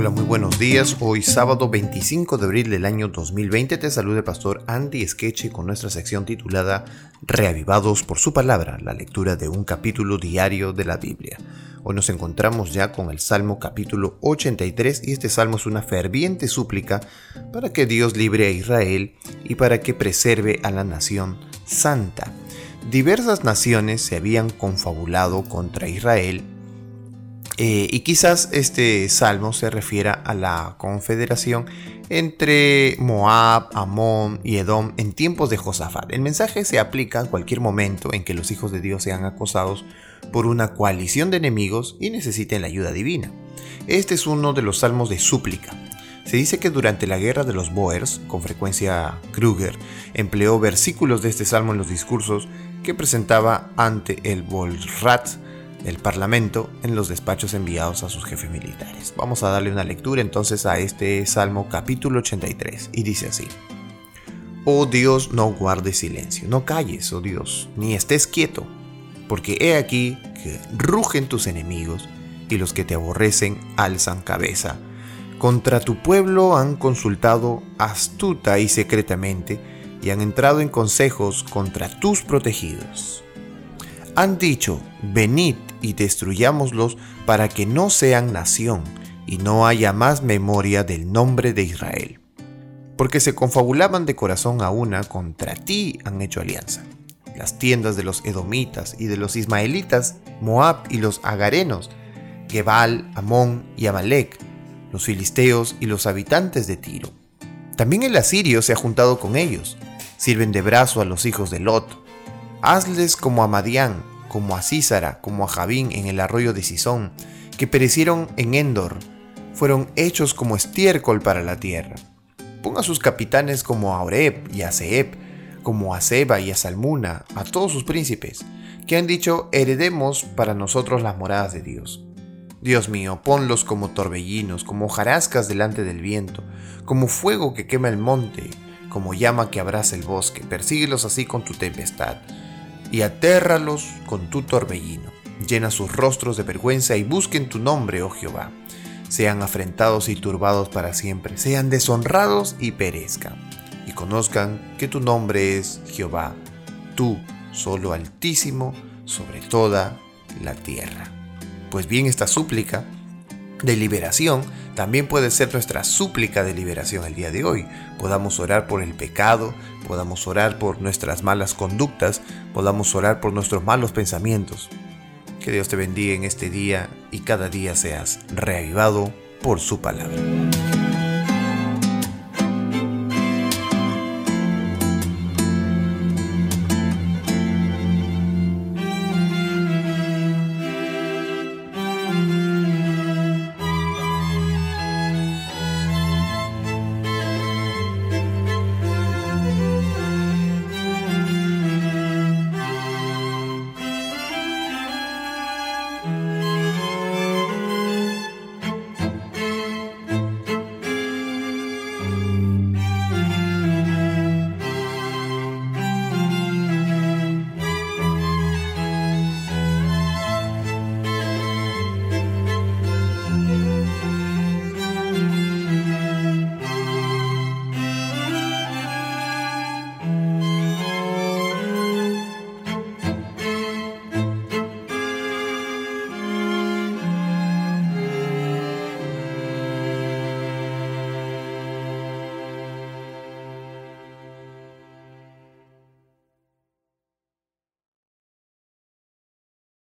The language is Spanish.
Hola, muy buenos días. Hoy sábado 25 de abril del año 2020 te saluda el pastor Andy Skeche con nuestra sección titulada Reavivados por su palabra, la lectura de un capítulo diario de la Biblia. Hoy nos encontramos ya con el Salmo capítulo 83 y este salmo es una ferviente súplica para que Dios libre a Israel y para que preserve a la nación santa. Diversas naciones se habían confabulado contra Israel eh, y quizás este salmo se refiera a la confederación entre Moab, Amón y Edom en tiempos de Josafat. El mensaje se aplica en cualquier momento en que los hijos de Dios sean acosados por una coalición de enemigos y necesiten la ayuda divina. Este es uno de los salmos de súplica. Se dice que durante la guerra de los Boers, con frecuencia Kruger empleó versículos de este salmo en los discursos que presentaba ante el Volrat del Parlamento en los despachos enviados a sus jefes militares. Vamos a darle una lectura entonces a este Salmo capítulo 83 y dice así. Oh Dios, no guardes silencio, no calles, oh Dios, ni estés quieto, porque he aquí que rugen tus enemigos y los que te aborrecen alzan cabeza. Contra tu pueblo han consultado astuta y secretamente y han entrado en consejos contra tus protegidos. Han dicho, venid y destruyámoslos para que no sean nación y no haya más memoria del nombre de Israel. Porque se confabulaban de corazón a una, contra ti han hecho alianza. Las tiendas de los edomitas y de los ismaelitas, Moab y los agarenos, Gebal, Amón y Amalek, los filisteos y los habitantes de Tiro. También el asirio se ha juntado con ellos. Sirven de brazo a los hijos de Lot. Hazles como a Madián, como a Císara, como a Javín en el arroyo de Sison, que perecieron en Endor, fueron hechos como estiércol para la tierra. Ponga a sus capitanes como a Oreb y a Seheb, como a Seba y a Salmuna, a todos sus príncipes, que han dicho, heredemos para nosotros las moradas de Dios. Dios mío, ponlos como torbellinos, como hojarascas delante del viento, como fuego que quema el monte, como llama que abraza el bosque, persíguelos así con tu tempestad y atérralos con tu torbellino. Llena sus rostros de vergüenza y busquen tu nombre, oh Jehová. Sean afrentados y turbados para siempre, sean deshonrados y perezcan. Y conozcan que tu nombre es Jehová, tú, solo altísimo, sobre toda la tierra. Pues bien, esta súplica de liberación también puede ser nuestra súplica de liberación el día de hoy. Podamos orar por el pecado, podamos orar por nuestras malas conductas, podamos orar por nuestros malos pensamientos. Que Dios te bendiga en este día y cada día seas reavivado por su palabra.